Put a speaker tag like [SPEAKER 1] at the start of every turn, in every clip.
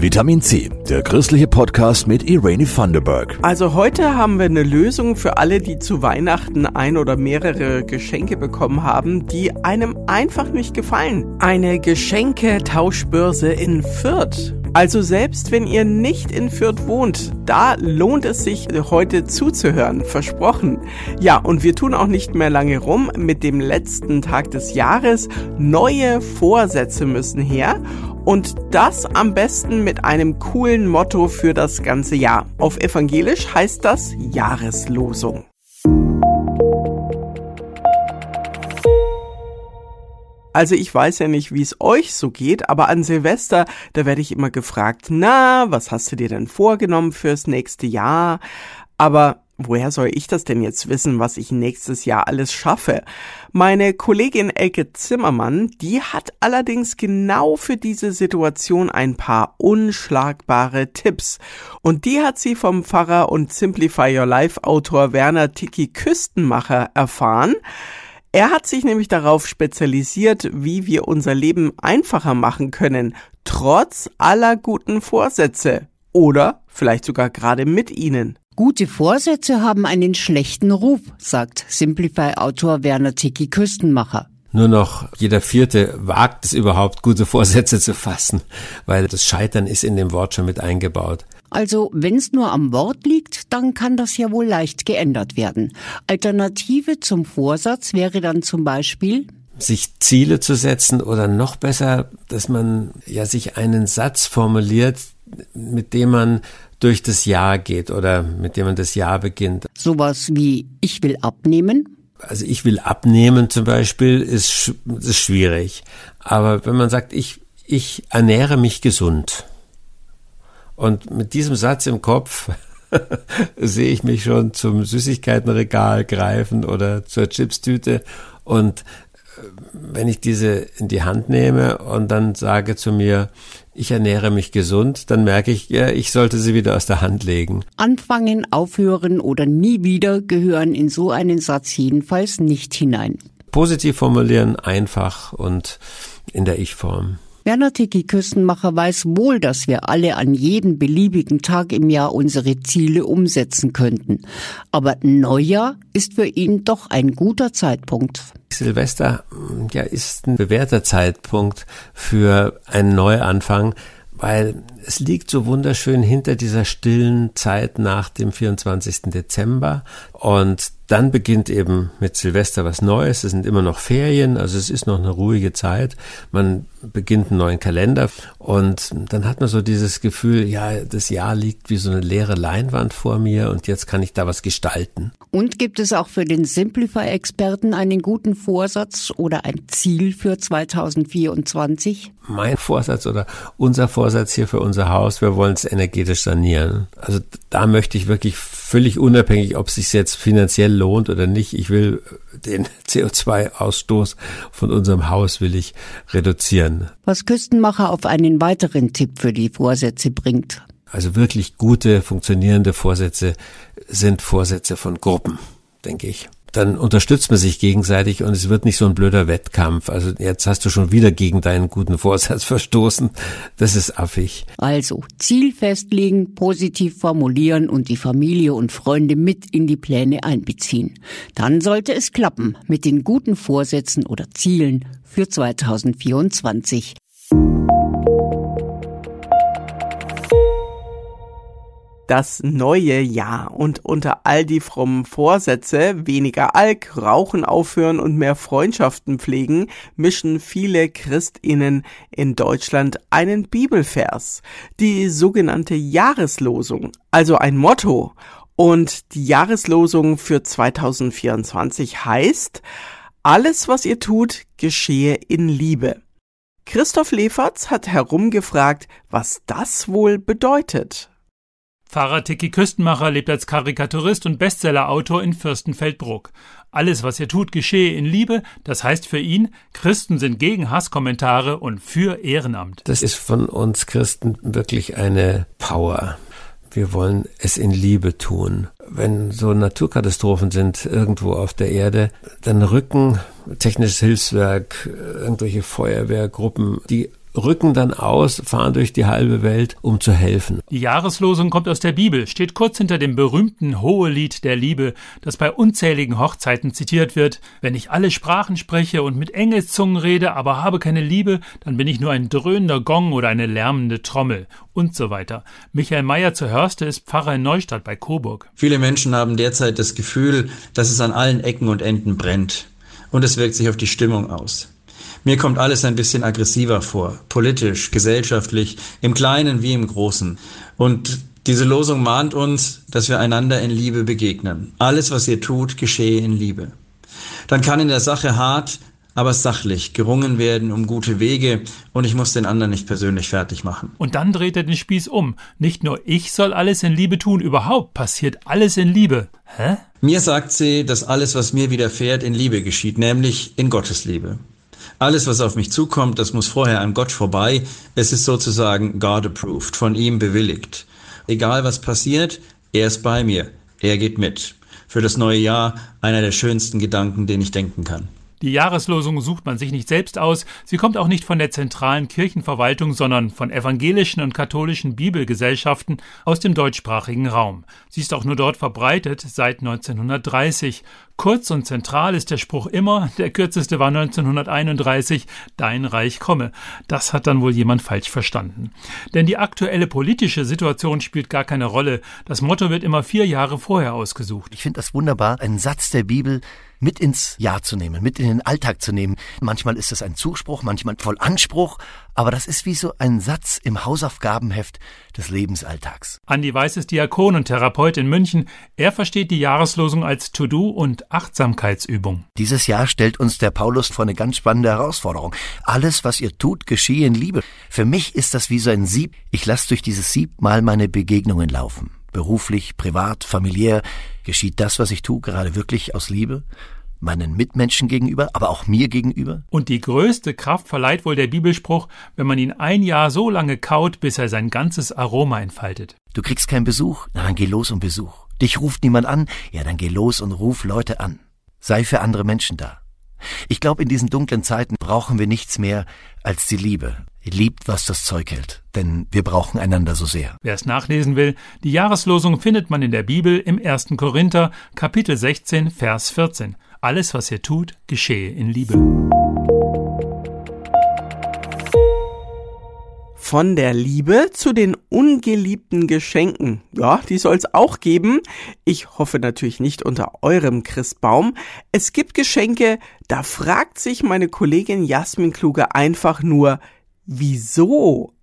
[SPEAKER 1] Vitamin C, der christliche Podcast mit Irene Thunderberg.
[SPEAKER 2] Also heute haben wir eine Lösung für alle, die zu Weihnachten ein oder mehrere Geschenke bekommen haben, die einem einfach nicht gefallen. Eine Geschenketauschbörse in Fürth. Also selbst wenn ihr nicht in Fürth wohnt, da lohnt es sich heute zuzuhören, versprochen. Ja, und wir tun auch nicht mehr lange rum mit dem letzten Tag des Jahres. Neue Vorsätze müssen her und das am besten mit einem coolen Motto für das ganze Jahr. Auf Evangelisch heißt das Jahreslosung. Also ich weiß ja nicht, wie es euch so geht, aber an Silvester, da werde ich immer gefragt, na, was hast du dir denn vorgenommen fürs nächste Jahr? Aber woher soll ich das denn jetzt wissen, was ich nächstes Jahr alles schaffe? Meine Kollegin Elke Zimmermann, die hat allerdings genau für diese Situation ein paar unschlagbare Tipps. Und die hat sie vom Pfarrer und Simplify Your Life Autor Werner Tiki Küstenmacher erfahren. Er hat sich nämlich darauf spezialisiert, wie wir unser Leben einfacher machen können, trotz aller guten Vorsätze. Oder vielleicht sogar gerade mit ihnen.
[SPEAKER 3] Gute Vorsätze haben einen schlechten Ruf, sagt Simplify-Autor Werner Tiki Küstenmacher.
[SPEAKER 4] Nur noch jeder Vierte wagt es überhaupt, gute Vorsätze zu fassen, weil das Scheitern ist in dem Wort schon mit eingebaut.
[SPEAKER 3] Also, wenn es nur am Wort liegt, dann kann das ja wohl leicht geändert werden. Alternative zum Vorsatz wäre dann zum Beispiel
[SPEAKER 4] sich Ziele zu setzen oder noch besser, dass man ja sich einen Satz formuliert, mit dem man durch das Jahr geht oder mit dem man das Jahr beginnt.
[SPEAKER 3] Sowas wie ich will abnehmen?
[SPEAKER 4] Also ich will abnehmen zum Beispiel ist, ist schwierig. Aber wenn man sagt, ich, ich ernähre mich gesund und mit diesem Satz im Kopf sehe ich mich schon zum Süßigkeitenregal greifen oder zur Chipstüte und wenn ich diese in die Hand nehme und dann sage zu mir, ich ernähre mich gesund, dann merke ich, ja, ich sollte sie wieder aus der Hand legen.
[SPEAKER 3] Anfangen, aufhören oder nie wieder gehören in so einen Satz jedenfalls nicht hinein.
[SPEAKER 4] Positiv formulieren, einfach und in der Ich-Form.
[SPEAKER 3] Werner Tiki Küstenmacher weiß wohl, dass wir alle an jedem beliebigen Tag im Jahr unsere Ziele umsetzen könnten. Aber Neujahr ist für ihn doch ein guter Zeitpunkt.
[SPEAKER 4] Silvester ja, ist ein bewährter Zeitpunkt für einen Neuanfang, weil es liegt so wunderschön hinter dieser stillen Zeit nach dem 24. Dezember und dann beginnt eben mit Silvester was Neues. Es sind immer noch Ferien, also es ist noch eine ruhige Zeit. Man beginnt einen neuen Kalender und dann hat man so dieses Gefühl, ja, das Jahr liegt wie so eine leere Leinwand vor mir und jetzt kann ich da was gestalten.
[SPEAKER 3] Und gibt es auch für den Simplify-Experten einen guten Vorsatz oder ein Ziel für 2024?
[SPEAKER 4] Mein Vorsatz oder unser Vorsatz hier für unser Haus, wir wollen es energetisch sanieren. Also da möchte ich wirklich völlig unabhängig, ob es sich jetzt finanziell lohnt oder nicht. Ich will den CO2-Ausstoß von unserem Haus will ich reduzieren.
[SPEAKER 3] Was Küstenmacher auf einen weiteren Tipp für die Vorsätze bringt.
[SPEAKER 4] Also wirklich gute, funktionierende Vorsätze sind Vorsätze von Gruppen, denke ich dann unterstützt man sich gegenseitig und es wird nicht so ein blöder Wettkampf. Also jetzt hast du schon wieder gegen deinen guten Vorsatz verstoßen. Das ist affig.
[SPEAKER 3] Also Ziel festlegen, positiv formulieren und die Familie und Freunde mit in die Pläne einbeziehen. Dann sollte es klappen mit den guten Vorsätzen oder Zielen für 2024.
[SPEAKER 2] das neue Jahr und unter all die frommen Vorsätze, weniger Alk, Rauchen aufhören und mehr Freundschaften pflegen, mischen viele Christinnen in Deutschland einen Bibelvers, die sogenannte Jahreslosung, also ein Motto. Und die Jahreslosung für 2024 heißt, alles, was ihr tut, geschehe in Liebe. Christoph Leferz hat herumgefragt, was das wohl bedeutet.
[SPEAKER 5] Pfarrer Tiki Küstenmacher lebt als Karikaturist und Bestsellerautor in Fürstenfeldbruck. Alles, was er tut, geschehe in Liebe. Das heißt für ihn, Christen sind gegen Hasskommentare und für Ehrenamt.
[SPEAKER 4] Das ist von uns Christen wirklich eine Power. Wir wollen es in Liebe tun. Wenn so Naturkatastrophen sind irgendwo auf der Erde, dann rücken technisches Hilfswerk, irgendwelche Feuerwehrgruppen, die rücken dann aus, fahren durch die halbe Welt, um zu helfen.
[SPEAKER 5] Die Jahreslosung kommt aus der Bibel, steht kurz hinter dem berühmten Hohelied der Liebe, das bei unzähligen Hochzeiten zitiert wird. Wenn ich alle Sprachen spreche und mit Engelszungen rede, aber habe keine Liebe, dann bin ich nur ein dröhnender Gong oder eine lärmende Trommel und so weiter. Michael Meyer zur Hörste ist Pfarrer in Neustadt bei Coburg.
[SPEAKER 6] Viele Menschen haben derzeit das Gefühl, dass es an allen Ecken und Enden brennt. Und es wirkt sich auf die Stimmung aus. Mir kommt alles ein bisschen aggressiver vor, politisch, gesellschaftlich, im Kleinen wie im Großen. Und diese Losung mahnt uns, dass wir einander in Liebe begegnen. Alles, was ihr tut, geschehe in Liebe. Dann kann in der Sache hart, aber sachlich gerungen werden um gute Wege und ich muss den anderen nicht persönlich fertig machen.
[SPEAKER 5] Und dann dreht er den Spieß um. Nicht nur ich soll alles in Liebe tun, überhaupt passiert alles in Liebe. Hä?
[SPEAKER 6] Mir sagt sie, dass alles, was mir widerfährt, in Liebe geschieht, nämlich in Gottes Liebe. Alles, was auf mich zukommt, das muss vorher an Gott vorbei. Es ist sozusagen God approved, von ihm bewilligt. Egal was passiert, er ist bei mir. Er geht mit. Für das neue Jahr einer der schönsten Gedanken, den ich denken kann.
[SPEAKER 5] Die Jahreslosung sucht man sich nicht selbst aus, sie kommt auch nicht von der zentralen Kirchenverwaltung, sondern von evangelischen und katholischen Bibelgesellschaften aus dem deutschsprachigen Raum. Sie ist auch nur dort verbreitet seit 1930. Kurz und zentral ist der Spruch immer, der kürzeste war 1931, Dein Reich komme. Das hat dann wohl jemand falsch verstanden. Denn die aktuelle politische Situation spielt gar keine Rolle. Das Motto wird immer vier Jahre vorher ausgesucht.
[SPEAKER 7] Ich finde das wunderbar, ein Satz der Bibel, mit ins Jahr zu nehmen, mit in den Alltag zu nehmen. Manchmal ist es ein Zuspruch, manchmal voll Anspruch, aber das ist wie so ein Satz im Hausaufgabenheft des Lebensalltags.
[SPEAKER 5] Andi Weiß ist Diakon und Therapeut in München. Er versteht die Jahreslosung als To-Do und Achtsamkeitsübung.
[SPEAKER 7] Dieses Jahr stellt uns der Paulus vor eine ganz spannende Herausforderung. Alles, was ihr tut, geschehe in Liebe. Für mich ist das wie so ein Sieb. Ich lasse durch dieses Sieb mal meine Begegnungen laufen. Beruflich, privat, familiär. Geschieht das, was ich tue, gerade wirklich aus Liebe? Meinen Mitmenschen gegenüber, aber auch mir gegenüber?
[SPEAKER 5] Und die größte Kraft verleiht wohl der Bibelspruch, wenn man ihn ein Jahr so lange kaut, bis er sein ganzes Aroma entfaltet.
[SPEAKER 7] Du kriegst keinen Besuch? Na, dann geh los und Besuch. Dich ruft niemand an? Ja, dann geh los und ruf Leute an. Sei für andere Menschen da. Ich glaube, in diesen dunklen Zeiten brauchen wir nichts mehr als die Liebe. Liebt, was das Zeug hält, denn wir brauchen einander so sehr.
[SPEAKER 5] Wer es nachlesen will, die Jahreslosung findet man in der Bibel im 1. Korinther, Kapitel 16, Vers 14. Alles, was ihr tut, geschehe in Liebe.
[SPEAKER 2] Von der Liebe zu den ungeliebten Geschenken. Ja, die soll es auch geben. Ich hoffe natürlich nicht unter eurem Christbaum. Es gibt Geschenke, da fragt sich meine Kollegin Jasmin Kluge einfach nur, wieso?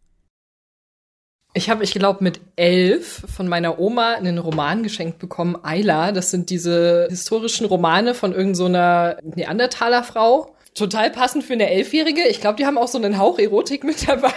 [SPEAKER 8] Ich habe, ich glaube, mit elf von meiner Oma einen Roman geschenkt bekommen, Ayla. Das sind diese historischen Romane von irgendeiner so Neandertaler Frau. Total passend für eine Elfjährige. Ich glaube, die haben auch so einen Hauch Erotik mit dabei.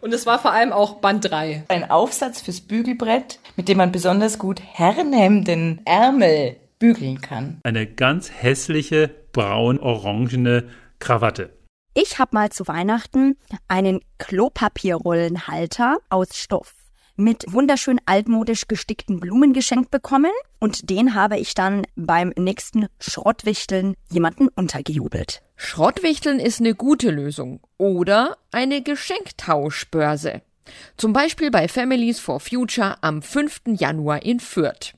[SPEAKER 8] Und es war vor allem auch Band 3.
[SPEAKER 9] Ein Aufsatz fürs Bügelbrett, mit dem man besonders gut Herrenhemden, Ärmel bügeln kann.
[SPEAKER 5] Eine ganz hässliche, braun-orangene Krawatte.
[SPEAKER 10] Ich habe mal zu Weihnachten einen Klopapierrollenhalter aus Stoff mit wunderschön altmodisch gestickten Blumen geschenkt bekommen und den habe ich dann beim nächsten Schrottwichteln jemanden untergejubelt.
[SPEAKER 11] Schrottwichteln ist eine gute Lösung oder eine Geschenktauschbörse. Zum Beispiel bei Families for Future am 5. Januar in Fürth.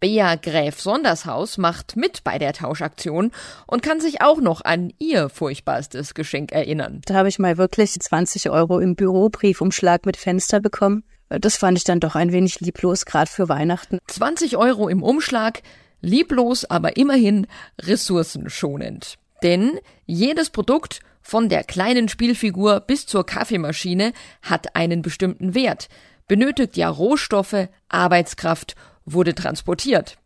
[SPEAKER 11] Bea Gräf Sondershaus macht mit bei der Tauschaktion und kann sich auch noch an ihr furchtbarstes Geschenk erinnern.
[SPEAKER 12] Da habe ich mal wirklich 20 Euro im Bürobriefumschlag mit Fenster bekommen. Das fand ich dann doch ein wenig lieblos, gerade für Weihnachten.
[SPEAKER 11] 20 Euro im Umschlag, lieblos, aber immerhin ressourcenschonend. Denn jedes Produkt, von der kleinen Spielfigur bis zur Kaffeemaschine, hat einen bestimmten Wert, benötigt ja Rohstoffe, Arbeitskraft wurde transportiert.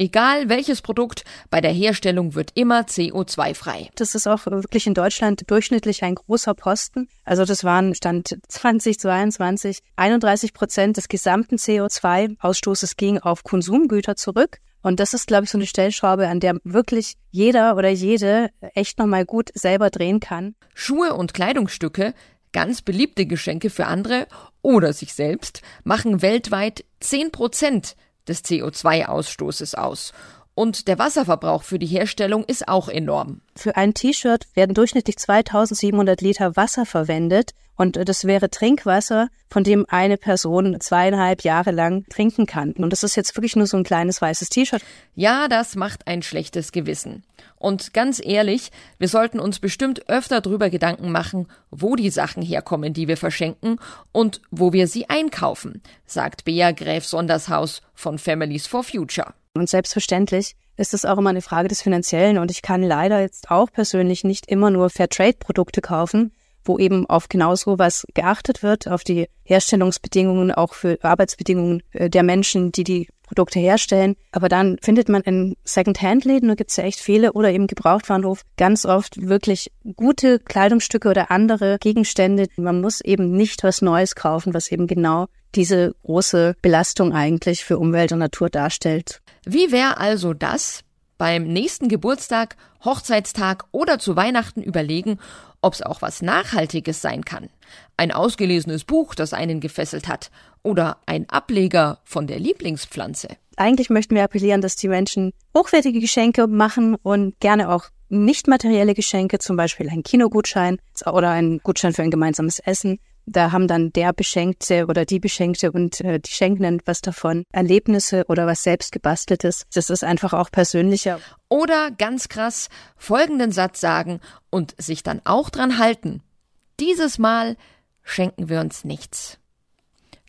[SPEAKER 11] Egal welches Produkt, bei der Herstellung wird immer CO2-frei.
[SPEAKER 12] Das ist auch wirklich in Deutschland durchschnittlich ein großer Posten. Also das waren Stand 2022 31 Prozent des gesamten CO2-Ausstoßes ging auf Konsumgüter zurück. Und das ist, glaube ich, so eine Stellschraube, an der wirklich jeder oder jede echt nochmal gut selber drehen kann.
[SPEAKER 11] Schuhe und Kleidungsstücke, ganz beliebte Geschenke für andere oder sich selbst, machen weltweit 10 Prozent des CO2-Ausstoßes aus. Und der Wasserverbrauch für die Herstellung ist auch enorm.
[SPEAKER 12] Für ein T-Shirt werden durchschnittlich 2700 Liter Wasser verwendet. Und das wäre Trinkwasser, von dem eine Person zweieinhalb Jahre lang trinken kann. Und das ist jetzt wirklich nur so ein kleines weißes T-Shirt.
[SPEAKER 11] Ja, das macht ein schlechtes Gewissen. Und ganz ehrlich, wir sollten uns bestimmt öfter darüber Gedanken machen, wo die Sachen herkommen, die wir verschenken und wo wir sie einkaufen, sagt Bea Gräf Sondershaus von Families for Future.
[SPEAKER 12] Und selbstverständlich ist es auch immer eine Frage des Finanziellen. Und ich kann leider jetzt auch persönlich nicht immer nur Fairtrade-Produkte kaufen, wo eben auf genau so was geachtet wird, auf die Herstellungsbedingungen, auch für Arbeitsbedingungen äh, der Menschen, die die Produkte herstellen. Aber dann findet man in Second-Hand-Läden, da gibt es ja echt viele, oder eben Gebrauchtwarenhof, ganz oft wirklich gute Kleidungsstücke oder andere Gegenstände. Man muss eben nicht was Neues kaufen, was eben genau diese große Belastung eigentlich für Umwelt und Natur darstellt.
[SPEAKER 11] Wie wäre also das? Beim nächsten Geburtstag, Hochzeitstag oder zu Weihnachten überlegen, ob es auch was Nachhaltiges sein kann. Ein ausgelesenes Buch, das einen gefesselt hat, oder ein Ableger von der Lieblingspflanze.
[SPEAKER 12] Eigentlich möchten wir appellieren, dass die Menschen hochwertige Geschenke machen und gerne auch nicht materielle Geschenke, zum Beispiel ein Kinogutschein oder ein Gutschein für ein gemeinsames Essen. Da haben dann der Beschenkte oder die Beschenkte und äh, die Schenkenden was davon. Erlebnisse oder was selbst gebasteltes. Das ist einfach auch persönlicher.
[SPEAKER 11] Oder ganz krass folgenden Satz sagen und sich dann auch dran halten. Dieses Mal schenken wir uns nichts.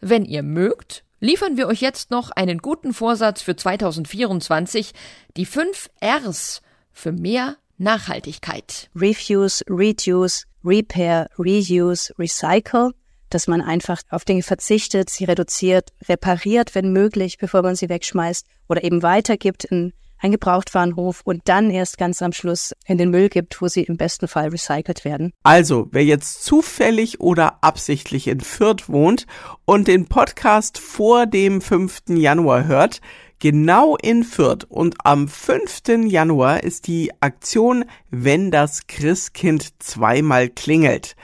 [SPEAKER 11] Wenn ihr mögt, liefern wir euch jetzt noch einen guten Vorsatz für 2024, die fünf Rs für mehr Nachhaltigkeit.
[SPEAKER 12] Refuse, Reduce, Repair, Reuse, Recycle, dass man einfach auf Dinge verzichtet, sie reduziert, repariert, wenn möglich, bevor man sie wegschmeißt oder eben weitergibt in einen Gebrauchtwarenhof und dann erst ganz am Schluss in den Müll gibt, wo sie im besten Fall recycelt werden.
[SPEAKER 2] Also, wer jetzt zufällig oder absichtlich in Fürth wohnt und den Podcast vor dem 5. Januar hört, genau in Fürth und am 5. Januar ist die Aktion Wenn das Christkind zweimal klingelt.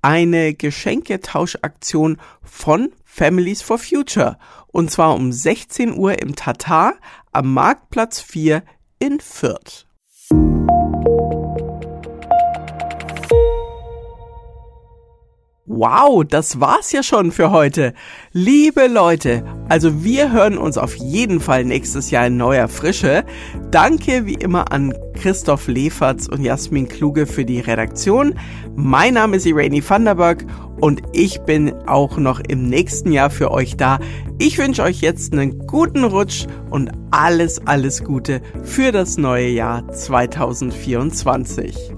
[SPEAKER 2] Eine Geschenketauschaktion von Families for Future und zwar um 16 Uhr im Tatar am Marktplatz 4 in Fürth. Wow, das war's ja schon für heute. Liebe Leute, also wir hören uns auf jeden Fall nächstes Jahr in neuer Frische. Danke wie immer an Christoph Leferz und Jasmin Kluge für die Redaktion. Mein Name ist Irene Vanderberg und ich bin auch noch im nächsten Jahr für euch da. Ich wünsche euch jetzt einen guten Rutsch und alles, alles Gute für das neue Jahr 2024.